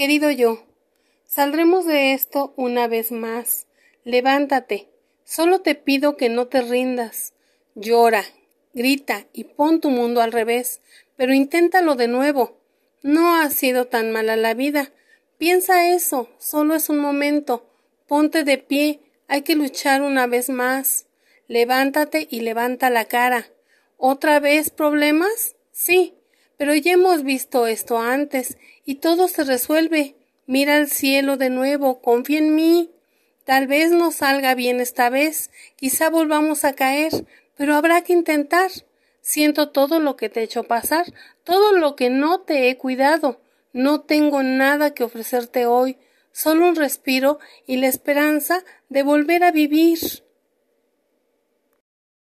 Querido yo, saldremos de esto una vez más. Levántate. Solo te pido que no te rindas. Llora, grita y pon tu mundo al revés, pero inténtalo de nuevo. No ha sido tan mala la vida. Piensa eso, solo es un momento. Ponte de pie, hay que luchar una vez más. Levántate y levanta la cara. ¿Otra vez problemas? Sí, pero ya hemos visto esto antes y todo se resuelve. Mira al cielo de nuevo, confía en mí. Tal vez no salga bien esta vez, quizá volvamos a caer, pero habrá que intentar. Siento todo lo que te he hecho pasar, todo lo que no te he cuidado. No tengo nada que ofrecerte hoy, solo un respiro y la esperanza de volver a vivir.